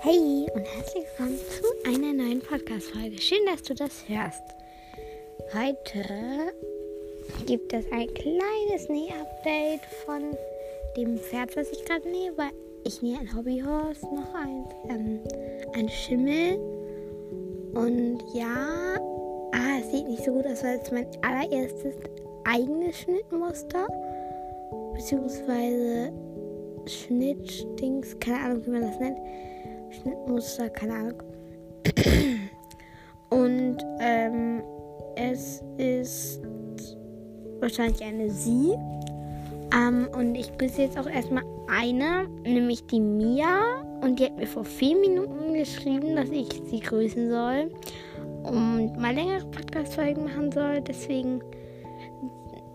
Hey und herzlich willkommen zu einer neuen Podcast-Folge. Schön, dass du das hörst. Heute gibt es ein kleines Näh-Update von dem Pferd, was ich gerade nähe, weil ich nähe ein Hobbyhorse, noch ein, ähm, ein Schimmel. Und ja, ah, es sieht nicht so gut aus, weil es mein allererstes eigenes Schnittmuster, beziehungsweise Schnittdings, keine Ahnung, wie man das nennt. Schnittmuster, keine Ahnung. Und ähm, es ist wahrscheinlich eine Sie. Ähm, und ich grüße jetzt auch erstmal eine, nämlich die Mia. Und die hat mir vor vier Minuten geschrieben, dass ich sie grüßen soll. Und mal längere Podcast-Folgen machen soll. Deswegen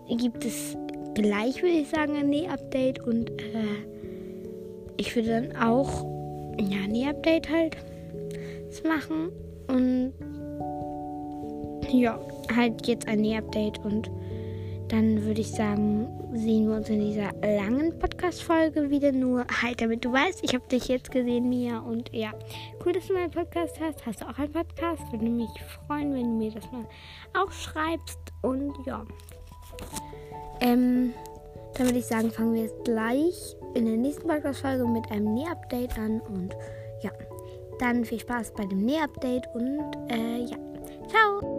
gibt es gleich, würde ich sagen, ein Näh-Update. Und äh, ich würde dann auch ja, Näh-Update halt machen. Und ja, halt jetzt ein Näh-Update und dann würde ich sagen, sehen wir uns in dieser langen Podcast-Folge wieder. Nur halt, damit du weißt, ich habe dich jetzt gesehen, Mia. Und ja, cool, dass du meinen Podcast hast. Hast du auch einen Podcast? Würde mich freuen, wenn du mir das mal auch schreibst. Und ja. Ähm, dann würde ich sagen, fangen wir jetzt gleich in der nächsten Podcast-Folge mit einem Näh-Update an. Und ja, dann viel Spaß bei dem Näh-Update und äh, ja, ciao!